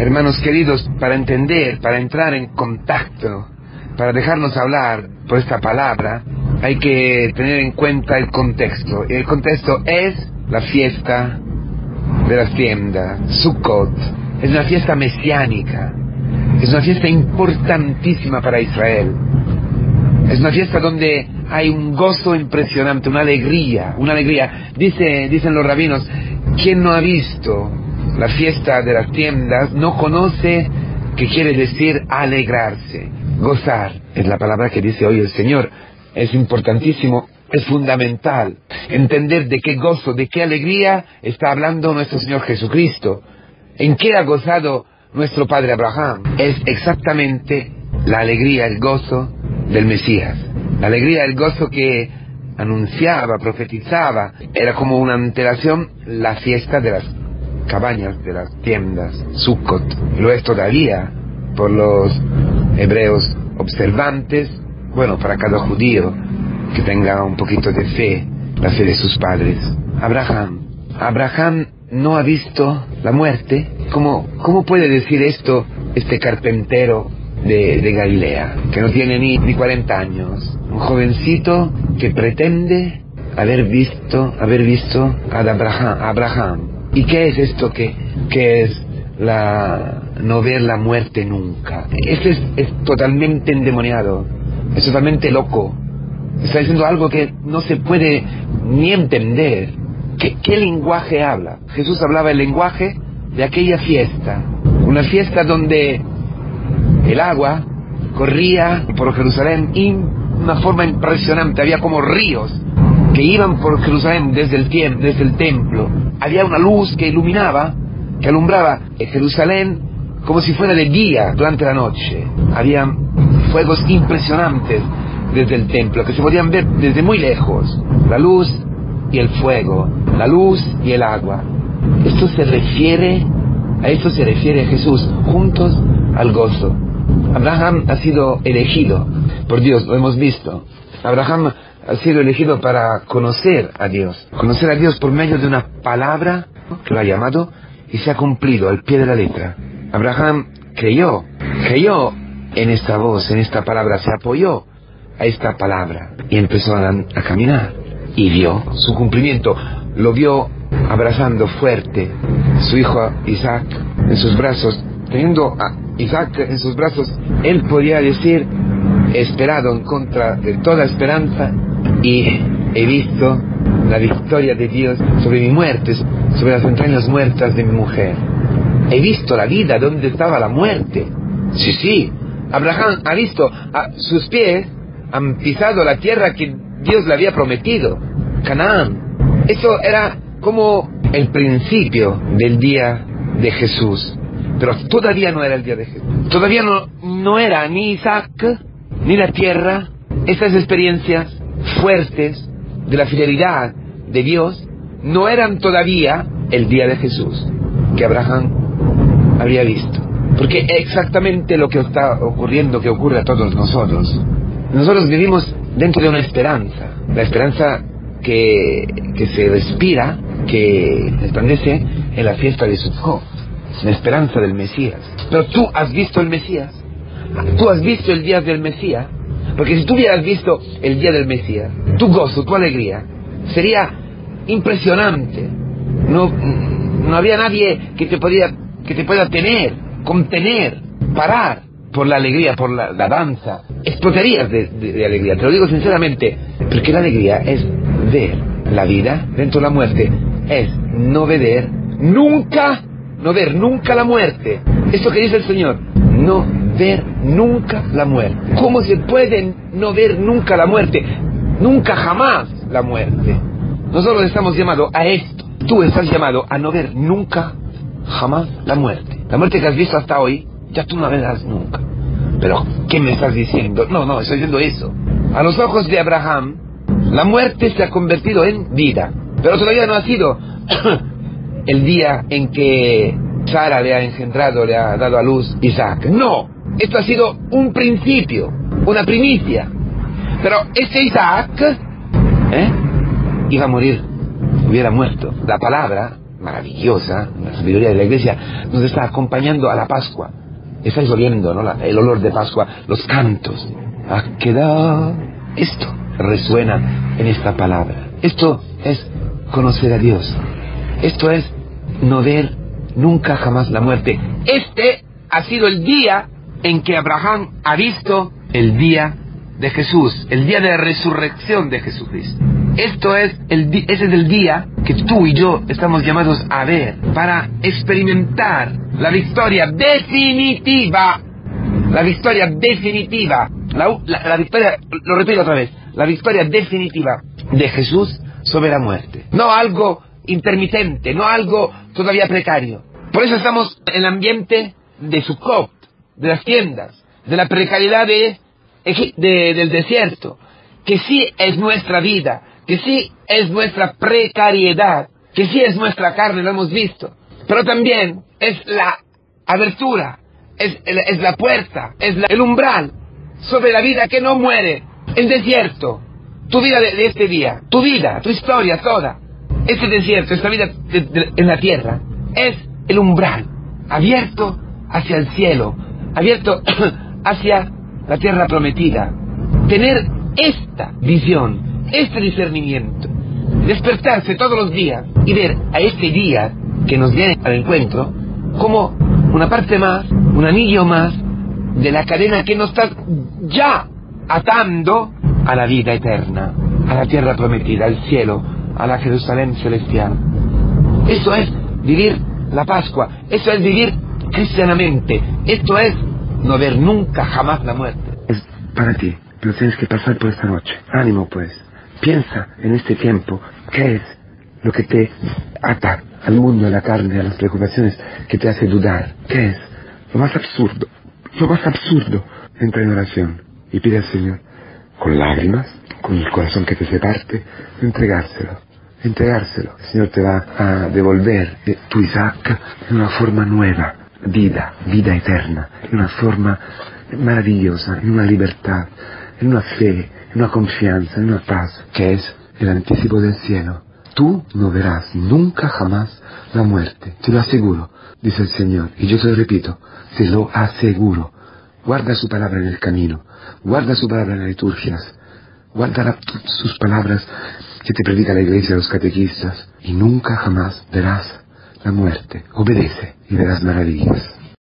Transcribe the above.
Hermanos queridos, para entender, para entrar en contacto, para dejarnos hablar por esta palabra, hay que tener en cuenta el contexto. Y el contexto es la fiesta de las tiendas, Sukkot. Es una fiesta mesiánica. Es una fiesta importantísima para Israel. Es una fiesta donde hay un gozo impresionante, una alegría, una alegría. Dice, dicen los rabinos, quien no ha visto la fiesta de las tiendas no conoce que quiere decir alegrarse, gozar. Es la palabra que dice hoy el Señor. Es importantísimo, es fundamental entender de qué gozo, de qué alegría está hablando nuestro Señor Jesucristo. ¿En qué ha gozado nuestro Padre Abraham? Es exactamente la alegría, el gozo del Mesías. La alegría, el gozo que anunciaba, profetizaba, era como una antelación la fiesta de las cabañas, de las tiendas, Sukkot. Lo es todavía por los hebreos observantes, bueno, para cada judío que tenga un poquito de fe, la fe de sus padres. Abraham. Abraham no ha visto la muerte. ¿Cómo, cómo puede decir esto este carpintero de, de Galilea, que no tiene ni, ni 40 años? Un jovencito que pretende haber visto, haber visto a Abraham, Abraham. ¿Y qué es esto que, que es la no ver la muerte nunca? Este es, es totalmente endemoniado, es totalmente loco. Está diciendo algo que no se puede ni entender. ¿Qué, ¿Qué, lenguaje habla? Jesús hablaba el lenguaje de aquella fiesta. Una fiesta donde el agua corría por Jerusalén y una forma impresionante. Había como ríos que iban por Jerusalén desde el, desde el templo. Había una luz que iluminaba, que alumbraba Jerusalén como si fuera de día durante la noche. Había fuegos impresionantes desde el templo que se podían ver desde muy lejos. La luz y el fuego, la luz y el agua. Esto se refiere, a esto se refiere Jesús, juntos al gozo. Abraham ha sido elegido por Dios, lo hemos visto. Abraham ha sido elegido para conocer a Dios, conocer a Dios por medio de una palabra que lo ha llamado y se ha cumplido al pie de la letra. Abraham creyó, creyó en esta voz, en esta palabra, se apoyó a esta palabra y empezó a, a caminar y vio su cumplimiento, lo vio abrazando fuerte su hijo Isaac en sus brazos, teniendo a Isaac en sus brazos, él podía decir, esperado en contra de toda esperanza y he visto la victoria de Dios sobre mi muerte, sobre las entrañas muertas de mi mujer. He visto la vida, donde estaba la muerte. Sí, sí, Abraham ha visto, a sus pies han pisado la tierra que Dios le había prometido, Canaán. Eso era como el principio del día de Jesús. Pero todavía no era el día de Jesús. Todavía no, no era ni Isaac, ni la tierra, esas experiencias fuertes de la fidelidad de Dios, no eran todavía el día de Jesús que Abraham había visto. Porque exactamente lo que está ocurriendo, que ocurre a todos nosotros. Nosotros vivimos dentro de una esperanza, la esperanza que, que se respira, que resplandece en la fiesta de Sukkot, la esperanza del Mesías. Pero tú has visto el Mesías, tú has visto el día del Mesías, porque si tú hubieras visto el día del Mesías, tu gozo, tu alegría, sería impresionante. No, no había nadie que te, podía, que te pueda tener, contener, parar por la alegría, por la, la danza. Explotarías de, alegría, te lo digo sinceramente, porque la alegría es ver la vida dentro de la muerte, es no ver nunca, no ver nunca la muerte. Esto que dice el Señor, no ver nunca la muerte. ¿Cómo se puede no ver nunca la muerte? Nunca jamás la muerte. Nosotros estamos llamados a esto. Tú estás llamado a no ver nunca jamás la muerte. La muerte que has visto hasta hoy, ya tú no la verás nunca. Pero, ¿qué me estás diciendo? No, no, estoy diciendo eso. A los ojos de Abraham, la muerte se ha convertido en vida. Pero todavía no ha sido el día en que Sara le ha engendrado, le ha dado a luz Isaac. No, esto ha sido un principio, una primicia. Pero este Isaac ¿eh? iba a morir, hubiera muerto. La palabra maravillosa, la sabiduría de la iglesia, nos está acompañando a la Pascua. Estáis oyendo, ¿no? el olor de Pascua, los cantos. Ha quedado. Esto resuena en esta palabra. Esto es conocer a Dios. Esto es no ver nunca jamás la muerte. Este ha sido el día en que Abraham ha visto el día de Jesús, el día de la resurrección de Jesucristo. Esto es el, ese es el día que tú y yo estamos llamados a ver para experimentar la victoria definitiva, la victoria definitiva, la, la victoria, lo repito otra vez, la victoria definitiva de Jesús sobre la muerte. No algo intermitente, no algo todavía precario. Por eso estamos en el ambiente de Sukkot, de las tiendas, de la precariedad de del desierto, que sí es nuestra vida, que sí es nuestra precariedad, que sí es nuestra carne, lo hemos visto, pero también es la abertura, es, es la puerta, es el umbral sobre la vida que no muere, el desierto, tu vida de, este día, tu vida, tu historia toda, este desierto, esta vida en la tierra, es el umbral abierto hacia el cielo, abierto hacia la tierra prometida, tener esta visión, este discernimiento, despertarse todos los días y ver a este día que nos viene al encuentro como una parte más, un anillo más de la cadena que nos está ya atando a la vida eterna, a la tierra prometida, al cielo, a la Jerusalén celestial. Eso es vivir la Pascua, eso es vivir cristianamente, esto es no ver nunca jamás la muerte. Es para ti, pero tienes que pasar por esta noche. Ánimo pues. Piensa en este tiempo qué es lo que te ata al mundo, a la carne, a las preocupaciones, que te hace dudar. ¿Qué es? Lo más absurdo, lo más absurdo. Entra en oración y pide al Señor, con lágrimas, con el corazón que te se parte, entregárselo. Entregárselo. El Señor te va a devolver tu Isaac en una forma nueva, vida, vida eterna, en una forma maravillosa, en una libertad, en una fe, en una confianza, en una paz, que es el anticipo del cielo. Tú no verás nunca jamás la muerte, te lo aseguro, dice el Señor, y yo te lo repito, te lo aseguro. Guarda su palabra en el camino, guarda su palabra en las liturgias, guarda sus palabras que te predica la iglesia, los catequistas, y nunca jamás verás la muerte. Obedece y verás maravillas.